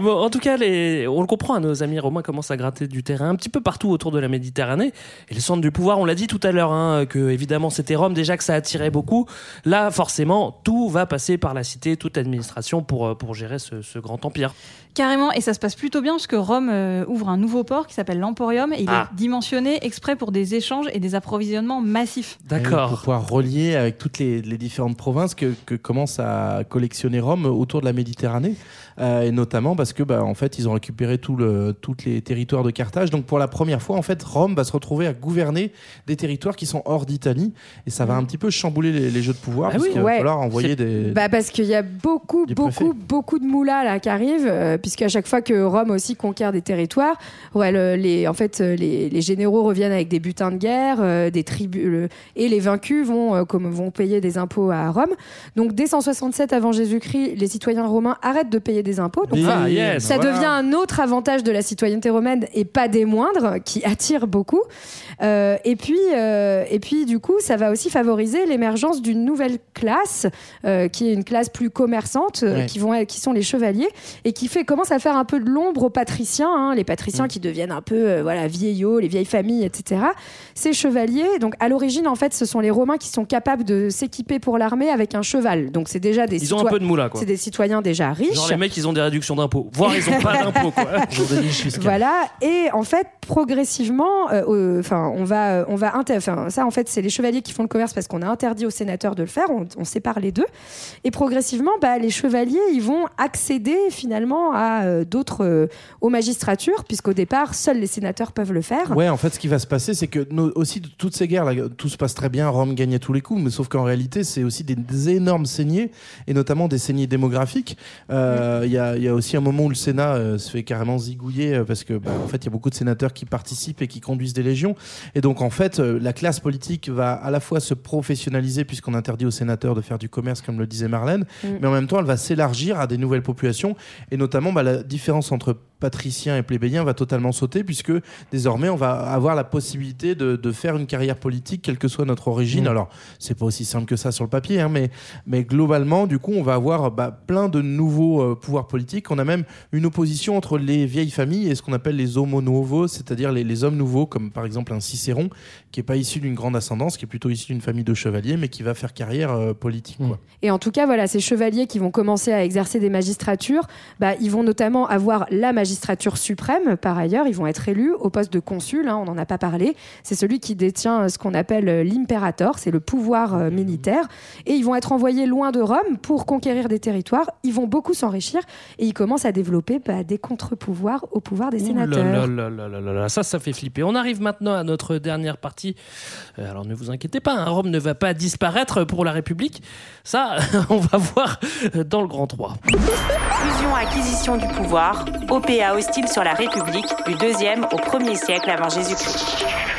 bon, en tout cas, les... on le comprend, hein, nos amis romains commencent à gratter du terrain un petit peu partout autour de la Méditerranée. Et le centre du pouvoir, on l'a dit tout à l'heure, hein, que évidemment c'était Rome, déjà que ça attirait beaucoup. Là, forcément, tout va passer par la cité, toute l'administration pour, euh, pour gérer ce, ce grand empire. Carrément, et ça se passe plutôt bien parce que Rome euh, ouvre un nouveau port qui s'appelle l'Emporium et il Ah. est dimensionné exprès pour des échanges et des approvisionnements massifs. Et Pour pouvoir relier avec toutes les, les différentes provinces que, que commence à collectionner Rome autour de la Méditerranée. Euh, et notamment parce que, bah, en fait, ils ont récupéré tout le, tous les territoires de Carthage. Donc, pour la première fois, en fait, Rome va se retrouver à gouverner des territoires qui sont hors d'Italie. Et ça va un petit peu chambouler les, les jeux de pouvoir. Ah parce oui, qu'il va falloir envoyer des. Bah parce qu'il y a beaucoup, beaucoup, beaucoup de moulins là qui arrivent, euh, puisqu'à chaque fois que Rome aussi conquiert des territoires, ouais, le- les, en fait, euh, les, les généraux reviennent avec des butins de guerre, euh, des tribus, le- et les vaincus vont, comme, vont payer des impôts à Rome. Donc dès 167 avant Jésus-Christ, les citoyens romains arrêtent de payer des impôts. Donc, Ah, yes. ça Voilà. devient un autre avantage de la citoyenneté romaine et pas des moindres, qui attire beaucoup. Euh, et puis, euh, et puis du coup, ça va aussi favoriser l'émergence d'une nouvelle classe, euh, qui est une classe plus commerçante, qui vont, qui sont les chevaliers, et qui fait commence à faire un peu de l'ombre aux patriciens, hein, les patriciens qui deviennent un peu, voilà, vieillots, les vieilles familles, etc. Ces chevaliers, donc à l'origine, en fait, ce sont les Romains qui sont capables de s'équiper pour l'armée avec un cheval. Donc c'est déjà des Ils ont un peu de moula, quoi. C'est des citoyens déjà riches. Genre les mecs, ils ont des réductions d'impôts. Voire ils ont pas d'impôts. Voilà, et en fait, progressivement, euh, euh, enfin, on va, euh, on va inter- enfin, ça, en fait, c'est les chevaliers qui font le commerce parce qu'on a interdit aux sénateurs de le faire. On, on sépare les deux, et progressivement, bah, les chevaliers, ils vont accéder finalement à euh, d'autres, euh, aux magistratures, puisqu'au départ, seuls les sénateurs peuvent le faire. Ouais, en fait, ce qui va se passer, c'est que nos- aussi toutes ces guerres, là, tout se passe très bien, Rome gagne à tous les coups, mais sauf qu'en réalité, c'est aussi des, des énormes saignées, et notamment des saignées démographiques. Euh, Il y, a, il y a aussi un moment où le Sénat euh, se fait carrément zigouiller, euh, parce que, bah, en fait, il y a beaucoup de sénateurs qui participent et qui conduisent des légions. Et donc, en fait, euh, la classe politique va à la fois se professionnaliser, puisqu'on interdit aux sénateurs de faire du commerce, comme le disait Marlène, Mm. mais en même temps, elle va s'élargir à des nouvelles populations, et notamment, bah, la différence entre patriciens et plébéiens va totalement sauter, puisque désormais, on va avoir la possibilité de, de faire une carrière politique, quelle que soit notre origine. Mm. Alors, c'est pas aussi simple que ça sur le papier, hein, mais, mais globalement, du coup, on va avoir bah, plein de nouveaux euh, pouvoirs politiques. On a même une opposition entre les vieilles familles et ce qu'on appelle les homo novos, c'est-à-dire les, les hommes nouveaux, comme par exemple un Cicéron, qui est pas issu d'une grande ascendance, qui est plutôt issu d'une famille de chevaliers, mais qui va faire carrière euh, politique. Quoi. Et en tout cas, voilà, ces chevaliers qui vont commencer à exercer des magistratures, bah, ils vont notamment avoir la magistrature suprême, par ailleurs. Ils vont être élus au poste de consul, hein, on n'en a pas parlé. C'est celui qui détient euh, ce qu'on appelle euh, l'imperator, c'est le pouvoir euh, militaire. Et ils vont être envoyés loin de Rome pour conquérir des territoires. Ils vont beaucoup s'enrichir et ils commencent à développer bah, des contre-pouvoirs au pouvoir des sénateurs. là là là là là là, ça, ça fait flipper. On arrive maintenant à notre dernière partie. Euh, alors ne vous inquiétez pas, hein, Rome ne va pas disparaître pour la République. Ça, on va voir dans le Grand 3. Fusion-acquisition du pouvoir, OPA hostile sur la République du 2e au 1er siècle avant Jésus-Christ.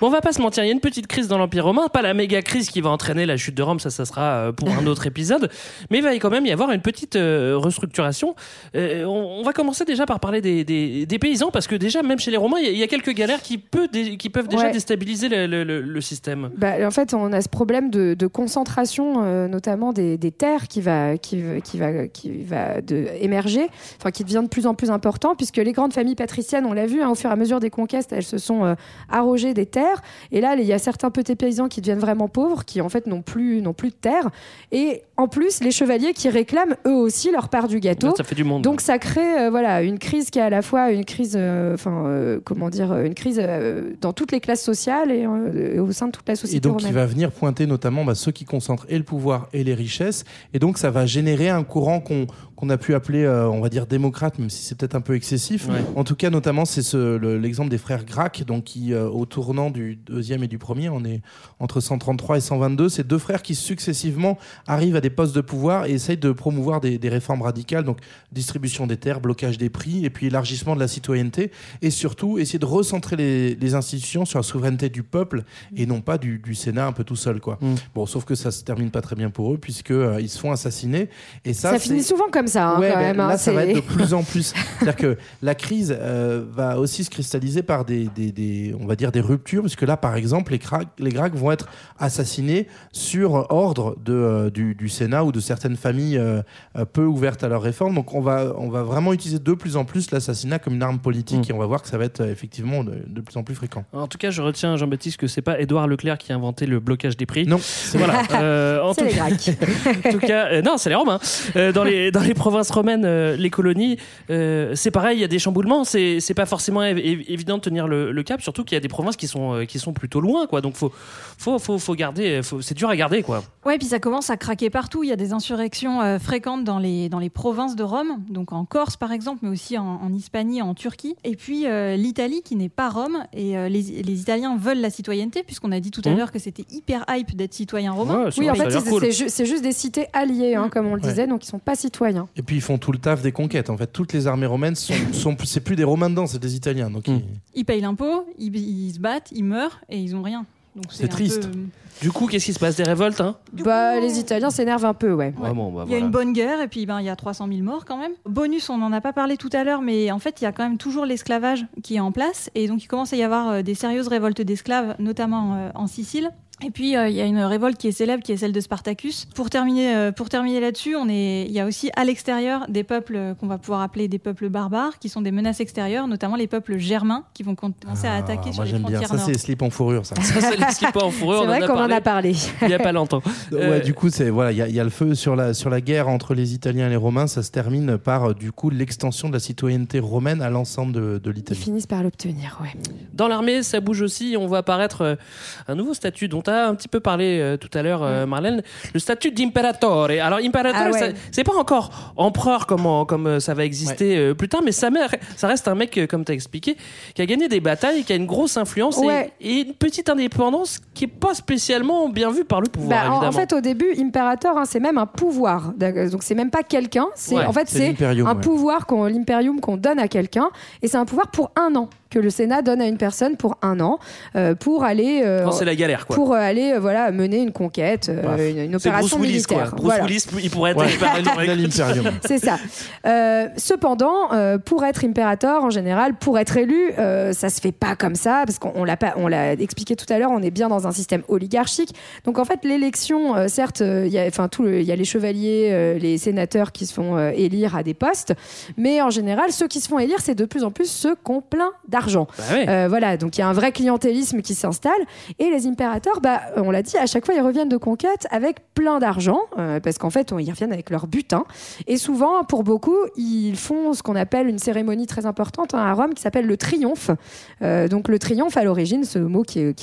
Bon, on va pas se mentir, il y a une petite crise dans l'Empire romain, pas la méga crise qui va entraîner la chute de Rome, ça, ça sera euh, pour un autre épisode, mais il va quand même y avoir une petite euh, restructuration. Euh, on, on va commencer déjà par parler des, des- des paysans, parce que déjà, même chez les Romains, il y a- il y, a quelques galères qui, peut dé- qui peuvent déjà Ouais. déstabiliser le, le- le- le système. Bah, en fait, on a ce problème de, de concentration, euh, notamment des, des terres, qui va, qui, qui va, qui va de, émerger, enfin qui devient de plus en plus important, puisque les grandes familles patriciennes, on l'a vu, hein, au fur et à mesure des conquêtes, elles se sont euh, arrogées des terres. Et là, il y a certains petits paysans qui deviennent vraiment pauvres, qui en fait n'ont plus, n'ont plus de terre. Et en plus, les chevaliers qui réclament eux aussi leur part du gâteau. Ça fait du monde. Donc ça crée euh, voilà une crise qui est à la fois une crise, euh, enfin euh, comment dire, une crise euh, dans toutes les classes sociales et, euh, et au sein de toute la société Et donc, romaine. il va venir pointer notamment bah, ceux qui concentrent et le pouvoir et les richesses. Et donc, ça va générer un courant qu'on qu'on a pu appeler, euh, on va dire, démocrate, même si c'est peut-être un peu excessif. Ouais. En tout cas, notamment, c'est ce, le- l'exemple des frères Gracq, donc qui, euh, au tournant du deuxième et du premier, on est entre 133 et 122, ces deux frères qui successivement arrivent à des postes de pouvoir et essayent de promouvoir des, des réformes radicales, donc distribution des terres, blocage des prix, et puis élargissement de la citoyenneté, et surtout essayer de recentrer les, les institutions sur la souveraineté du peuple et non pas du, du Sénat un peu tout seul, quoi. Mm. Bon, sauf que ça se termine pas très bien pour eux puisque euh, ils se font assassiner et ça, Ça, finit souvent comme ça, hein, Ouais, quand ben, même. hein, là, ça va être de plus en plus. C'est-à-dire que la crise euh, va aussi se cristalliser par des, des, des- on va dire, des ruptures, puisque là, par exemple, les, Cra- les Grecs vont être assassinés sur ordre de, euh, du, du Sénat ou de certaines familles euh, euh, peu ouvertes à leurs réformes. Donc, on va, on va vraiment utiliser de plus en plus l'assassinat comme une arme politique, Mm. et on va voir que ça va être effectivement de, de plus en plus fréquent. En tout cas, je retiens, Jean-Baptiste, que c'est pas Édouard Leclerc qui a inventé le blocage des prix. Non, Voilà. Euh, en tout les en tout cas, euh, non, c'est les Romains. Euh, dans, les, dans les provinces romaines, euh, les colonies, euh, c'est pareil, il y a des chamboulements. C'est pas forcément év- év- évident de tenir le, le cap, surtout qu'il y a des provinces qui sont, qui sont plutôt loin, quoi. Donc, faut, faut, faut, faut garder. C'est dur à garder, quoi. Ouais, puis ça commence à craquer partout. Il y a des insurrections euh, fréquentes dans les, dans les provinces de Rome, donc en Corse par exemple, mais aussi en, en Hispanie, en Turquie. Et puis euh, l'Italie qui n'est pas Rome. Et euh, les, les Italiens veulent la citoyenneté, puisqu'on a dit tout à Mhm. l'heure que c'était hyper hype d'être citoyen romain. Ouais, Oui, en fait, c'est cool. ju- juste des cités alliées, hein, comme on le Ouais. disait, donc ils sont pas citoyens. Et puis, ils font tout le taf des conquêtes. En fait, toutes les armées romaines sont, sont c'est plus des Romains dedans, c'est des Italiens. Donc, Mm. ils- Ils payent l'impôt, ils, ils se battent, ils meurent et ils ont rien. C'est triste. peu- Du coup, qu'est-ce qui se passe Des révoltes, hein Bah, les Italiens s'énervent un peu, ouais. Ouais, bon, bah, Il y a voilà. une bonne guerre et puis ben, il y a 300 000 morts quand même. Bonus, on n'en a pas parlé tout à l'heure, mais en fait, il y a quand même toujours l'esclavage qui est en place. Et donc, il commence à y avoir euh, des sérieuses révoltes d'esclaves, notamment euh, en Sicile. Et puis, euh, il y a une révolte qui est célèbre, qui est celle de Spartacus. Pour terminer, euh, pour terminer là-dessus, on est, il y a aussi à l'extérieur des peuples euh, qu'on va pouvoir appeler des peuples barbares, qui sont des menaces extérieures, notamment les peuples germains, qui vont commencer à Ah, attaquer sur moi, les j'aime bien. frontières Ça, c'est les slips en fourrure, ça. Ça, c'est les en fourrure. C'est vrai a qu'on en parlé a parlé. il y a pas longtemps. Euh, Ouais, du coup, c'est voilà, il y, a- il y a le feu sur la sur la guerre entre les Italiens et les Romains. Ça se termine par du coup l'extension de la citoyenneté romaine à l'ensemble de, de Ils l'Italie. finissent par l'obtenir, ouais. Dans l'armée, ça bouge aussi. On voit apparaître un nouveau statut dont tu as un petit peu parlé euh, tout à l'heure, euh, Marlène, le statut d'imperatore. Alors, imperator, Ah ouais. c'est pas encore empereur comme, comme euh, ça va exister euh, plus tard, mais ça, reste un mec, comme tu as expliqué, qui a gagné des batailles, qui a une grosse influence et- Ouais. et, une petite indépendance qui est pas spécialement bien vue par le pouvoir, Bah, en, évidemment. en fait, au début, imperator, hein, c'est même un pouvoir. Donc, c'est même pas quelqu'un. C'est Ouais, en fait, c'est un ouais. pouvoir qu'on l'imperium qu'on donne à quelqu'un, et c'est un pouvoir pour un an que le Sénat donne à une personne pour un an euh, pour aller euh, la galère, quoi. pour euh, aller euh, voilà mener une conquête, euh, une, une C'est Bruce opération Willis, militaire. quoi. Bruce Voilà. Willis, il pourrait être Ouais. C'est ça. Euh, cependant, euh, pour être impérator, en général, pour être élu, euh, ça se fait pas comme ça, parce qu'on on l'a pas, on l'a expliqué tout à l'heure, on est bien dans un système oligarchique. Donc en fait, l'élection, euh, certes, il y a, enfin tout, il y a les chevaliers, euh, les sénateurs qui se font euh, élire à des postes, mais en général, ceux qui se font élire, c'est de plus en plus ceux qui ont plein d'argent. Bah ouais. Euh, voilà, donc il y a un vrai clientélisme qui s'installe. Et les impérateurs, bah, on l'a dit, à chaque fois, ils reviennent de conquête avec plein d'argent, euh, parce qu'en fait, on- ils reviennent avec leur butin. Et souvent, pour beaucoup, ils font ce qu'on appelle une cérémonie très importante hein, à Rome qui s'appelle le triomphe. Euh, donc le triomphe, à l'origine, ce mot qui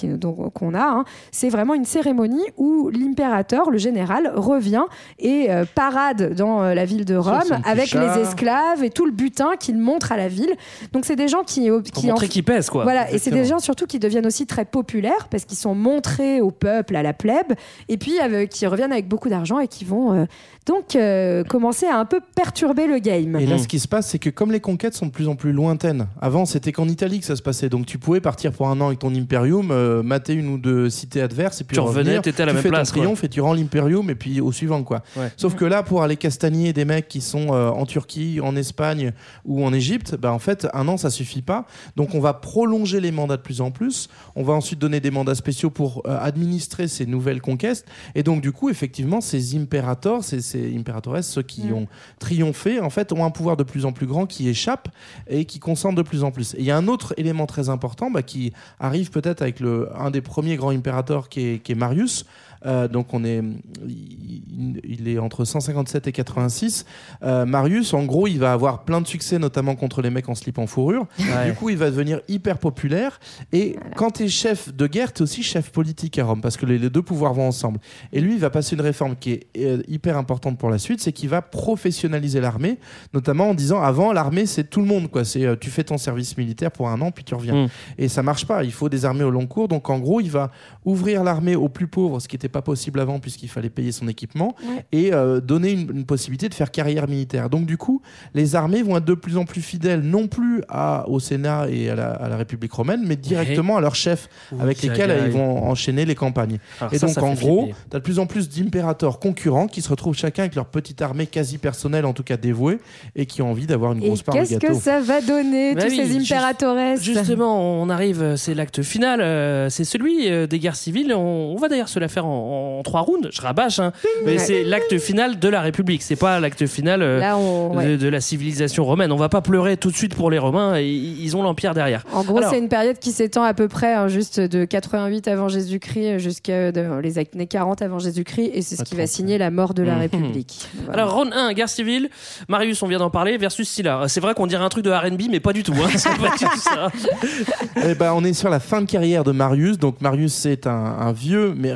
qu'on a, hein, c'est vraiment une cérémonie où l'impérateur, le général, revient et parade dans la ville de Rome avec les esclaves et tout le butin qu'il montre à la ville. Donc c'est des gens qui, qui montrer qu'ils pèsent, quoi. voilà, et c'est des gens surtout qui deviennent aussi très populaires parce qu'ils sont montrés au peuple, à la plèbe, et puis avec- qui reviennent avec beaucoup d'argent et qui vont euh, donc euh, commencer à un peu perturber le game. Et là, ce qui se passe, c'est que comme les conquêtes sont de plus en plus lointaines, avant c'était qu'en Italie que ça se passait, donc tu pouvais partir pour un an avec ton imperium, euh, mater une ou deux cités adverses, et puis Tu revenais, revenir, t'étais à la tu même fais place, ton triomphe et tu rends l'imperium, et puis au suivant quoi. Ouais. Sauf que là, pour aller castagner des mecs qui sont euh, en Turquie, en Espagne ou en Égypte, bah en fait un an ça suffit pas. Donc on va prolonger les mandats de plus en plus. On va ensuite donner des mandats spéciaux pour euh, administrer ces nouvelles conquêtes. Et donc du coup, effectivement, ces impérators, ces, ces impératores, ceux qui Mm. ont triomphé, en fait, ont un pouvoir de plus en plus grand qui échappe et qui concentre de plus en plus. Et il y a un autre élément très important bah, qui arrive peut-être avec le, un des premiers grands impérateurs qui est, qui est Marius. Euh, donc on est, il, il est entre 157 et 86. Euh, Marius, en gros, il va avoir plein de succès, notamment contre les mecs en slip en fourrure. Ouais. Du coup, il va devenir hyper populaire. Et quand tu es chef de guerre, tu es aussi chef politique à Rome, parce que les, les deux pouvoirs vont ensemble. Et lui, il va passer une réforme qui est euh, hyper importante pour la suite, c'est qu'il va professionnaliser l'armée, notamment en disant avant, l'armée, c'est tout le monde. quoi. C'est euh, Tu fais ton service militaire pour un an, puis tu reviens. Mm. Et ça marche pas. Il faut des armées au long cours. Donc, en gros, il va ouvrir l'armée aux plus pauvres, ce qui n'était pas possible avant, puisqu'il fallait payer son équipement, Ouais. et euh, donner une, une possibilité de faire carrière militaire. Donc, du coup, les armées vont être de plus en plus fidèles, non plus à, au Sénat et à la, à la République romaine, mais directement à leurs chefs, avec lesquels ils vont enchaîner les campagnes. Alors et ça, donc, ça en gros, tu as de plus en plus d'impérateurs concurrents qui se retrouvent chacun avec leur petite armée quasi personnelle, en tout cas dévouée, et qui ont envie d'avoir une Et grosse part du qu'est-ce gâteau. que ça va donner, Bah tous oui, ces impératores Justement, on arrive, c'est l'acte final, euh, c'est celui euh, des guerres civiles. On, on va d'ailleurs se la faire en, en trois rounds. Je rabâche, hein, mais Ouais. c'est l'acte final de la République. C'est pas l'acte final euh, Là, on- ouais. de, de la civilisation romaine. On va pas pleurer tout de suite pour les Romains. et Ils ont l'empire derrière. En gros, Alors- c'est une période qui s'étend à peu près hein, juste de 88 avant Jésus-Christ jusqu'à les années 40 avant Jésus-Christ, et c'est ce qui va signer la mort de la Mhm. République. Voilà. Alors, round 1, guerre civile. Marius, on vient d'en parler, versus Sylla. C'est vrai qu'on dirait un truc de RB, mais pas du tout. Hein. C'est pas du tout ça. Eh ben, on est sur la fin de carrière de Marius. Donc Marius, c'est un, un vieux mais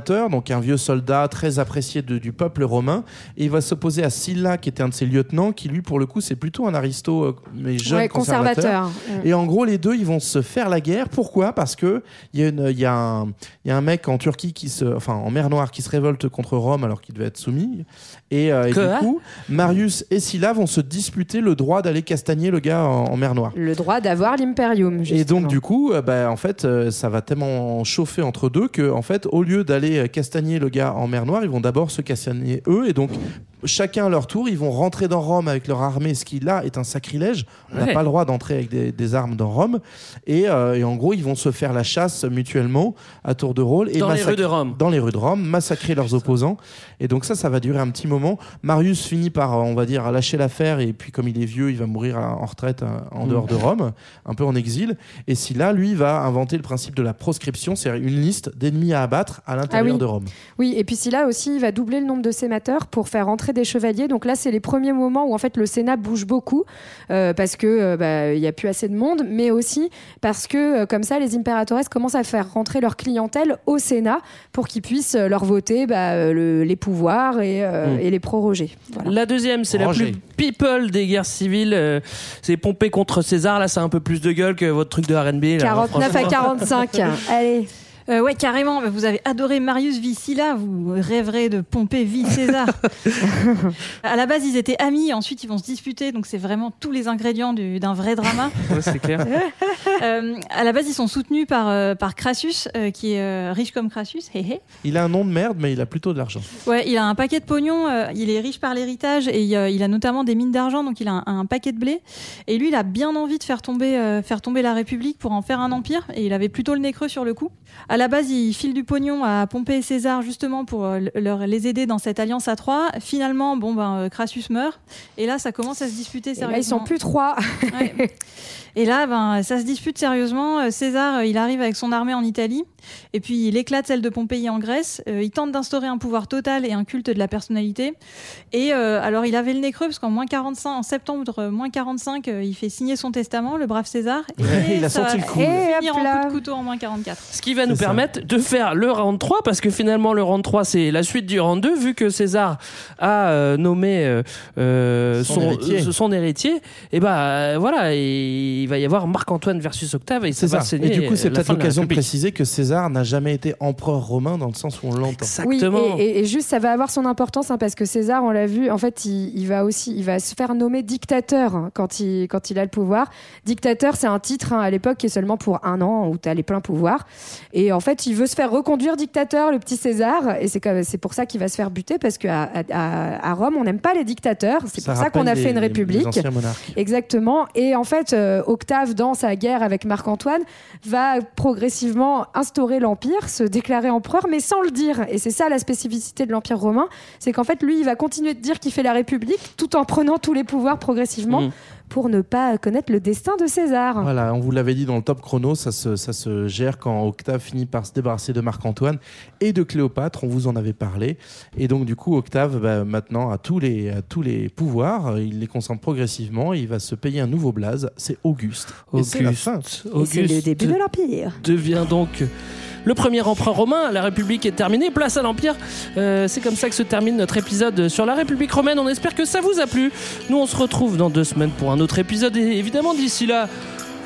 donc un vieux soldat très apprécié de- du peuple romain. Et il va s'opposer à Sylla, qui était un de ses lieutenants, qui lui, pour le coup, c'est plutôt un aristo, euh, mais jeune Ouais, conservateur. conservateur. Et en gros, les deux, ils vont se faire la guerre. Pourquoi? Parce que il y, a y, un- il y a un mec en Turquie qui se, enfin en mer Noire, qui se révolte contre Rome alors qu'il devait être soumis. Et, euh, et du coup, Marius et Sylla vont se disputer le droit d'aller castagner le gars en, en mer Noire. Le droit d'avoir l'imperium. Et donc du coup, euh, bah, en fait, ça va tellement chauffer entre deux que, en fait, au lieu d'aller euh, castagner le gars en mer Noire, ils vont d'abord se castagner eux, et donc chacun à leur tour, ils vont rentrer dans Rome avec leur armée, ce qui là est un sacrilège. On n'a Ouais. pas le droit d'entrer avec des, des armes dans Rome, et, euh, et en gros, ils vont se faire la chasse mutuellement à tour de rôle et Dans les rues de Rome. dans les rues de Rome, massacrer leurs opposants. Et donc ça, ça va durer un petit moment. Marius finit par, euh, on va dire, lâcher l'affaire et puis comme il est vieux, il va mourir à- en retraite euh, en Mm. dehors de Rome, un peu en exil. Et si là, lui, va inventer le principe de la proscription, c'est-à-dire une liste d'ennemis à abattre à l'intérieur Ah oui. de Rome. Oui, et puis si là aussi, il va doubler le nombre de sénateurs pour faire entrer des chevaliers. Donc là, c'est les premiers moments où en fait le Sénat bouge beaucoup euh, parce que euh, bah, il y a plus assez de monde, mais aussi parce que euh, comme ça, les impératores commencent à faire rentrer leur clientèle au Sénat pour qu'ils puissent leur voter bah, le- les pouvoirs et, euh, Mm. et les proroger. Voilà. La deuxième, c'est la plus people des guerres civiles. euh, c'est Pompée contre César. Là, c'est un peu plus de gueule que votre truc de RB. là, 49 à franchement. 45. Allez. Euh, ouais, carrément. Vous avez adoré Marius Vicilla, vous rêverez de Pompée vie César. à la base, ils étaient amis, ensuite ils vont se disputer, donc c'est vraiment tous les ingrédients du- d'un vrai drama. Ouais, c'est clair. Euh, à la base, ils sont soutenus par, euh, par Crassus, euh, qui est euh, riche comme Crassus. hé hé. Il a un nom de merde, mais il a plutôt de l'argent. Ouais, il a un paquet de pognon, euh, il est riche par l'héritage et euh, il a notamment des mines d'argent, donc il a un, un paquet de blé. Et lui, il a bien envie de faire tomber, euh, faire tomber la République pour en faire un empire et il avait plutôt le nez creux sur le coup. À la base, ils filent du pognon à Pompée et César justement pour euh, leur, les aider dans cette alliance à trois. Finalement, bon ben euh, Crassus meurt et là ça commence à se disputer Et sérieusement. là, ils sont plus trois. Ouais. Et là, ben, ça se dispute sérieusement. Euh, César, euh, il arrive avec son armée en Italie, et puis il éclate celle de Pompéi en Grèce. Euh, il tente d'instaurer un pouvoir total et un culte de la personnalité. Et euh, alors, il avait le nez creux parce qu'en moins 45, en septembre moins 45, euh, il fait signer son testament, le brave César. Et Ouais, il a ça senti va le coup. Et finir en coup de couteau en moins 44. Ce qui va nous ça. permettre de faire le round 3, parce que finalement, le round 3, c'est la suite du round 2, vu que César a euh, nommé Son son, héritier. euh, son héritier. Et bah euh, voilà, et il va y avoir Marc-Antoine versus Octave, et ça C'est va ça. Et du coup, c'est la peut-être de l'occasion de préciser que César n'a jamais été empereur romain dans le sens où on l'entend. Exactement. Oui, et, et- et juste, ça va avoir son importance hein, parce que César, on l'a vu, en fait, il, il va aussi, il va se faire nommer dictateur hein, quand il, quand il a le pouvoir. Dictateur, c'est un titre hein, à l'époque qui est seulement pour un an où tu as les pleins pouvoirs. Et en fait, il veut se faire reconduire dictateur, le petit César, et c'est comme- c'est pour ça qu'il va se faire buter parce qu'à à, Rome, on n'aime pas les dictateurs. C'est pour ça qu'on a fait les- une république. Les anciens monarques. Exactement. Et en fait, euh, Octave, dans sa guerre avec Marc-Antoine, va progressivement instaurer l'Empire, se déclarer empereur, mais sans le dire. Et c'est ça la spécificité de l'Empire romain, c'est qu'en fait, lui, il va continuer de dire qu'il fait la République tout en prenant tous les pouvoirs progressivement Mhm. Pour ne pas connaître le destin de César. Voilà, on vous l'avait dit dans le top chrono, ça se, ça se gère quand Octave finit par se débarrasser de Marc-Antoine et de Cléopâtre, on vous en avait parlé. Et donc du coup, Octave, bah, maintenant, a tous, les, a tous les pouvoirs, il les concentre progressivement, et il va se payer un nouveau blaze, c'est Auguste. Et c'est la fin. Et c'est le début de l'Empire. devient donc le premier empereur romain. La République est terminée, place à l'Empire. Euh, c'est comme ça que se termine notre épisode sur la République romaine. On espère que ça vous a plu. Nous, on se retrouve dans deux semaines pour un autre épisode. Et évidemment, d'ici là,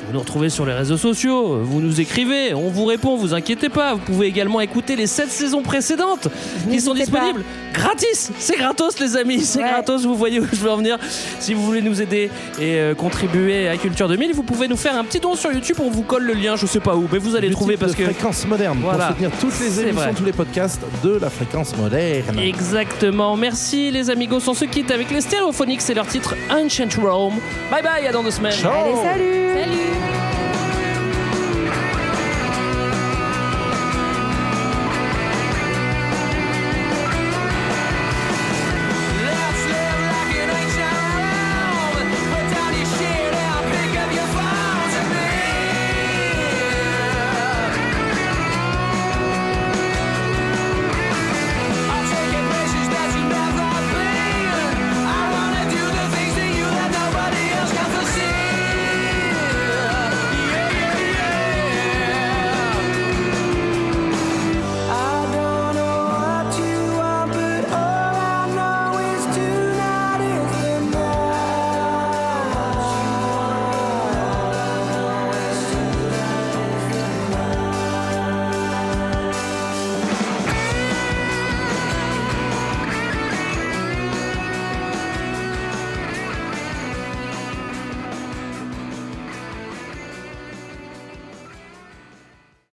vous nous retrouvez sur les réseaux sociaux, vous nous écrivez, on vous répond, vous inquiétez pas. Vous pouvez également écouter les sept saisons précédentes qui sont pas. disponibles gratis. C'est gratos, les amis, c'est Ouais. gratos. Vous voyez où je veux en venir. Si vous voulez nous aider et euh, contribuer à Culture 2000, vous pouvez nous faire un petit don sur YouTube. On vous colle le lien, je sais pas où, mais vous allez le trouver parce de que. fréquence moderne Voilà. pour soutenir toutes les émissions, vrai. tous les podcasts de la fréquence moderne. Exactement. Merci les amigos. On se quitte avec les Stéréophoniques. C'est leur titre Ancient Rome. Bye bye, à dans deux semaines. Ciao. Allez, salut Salut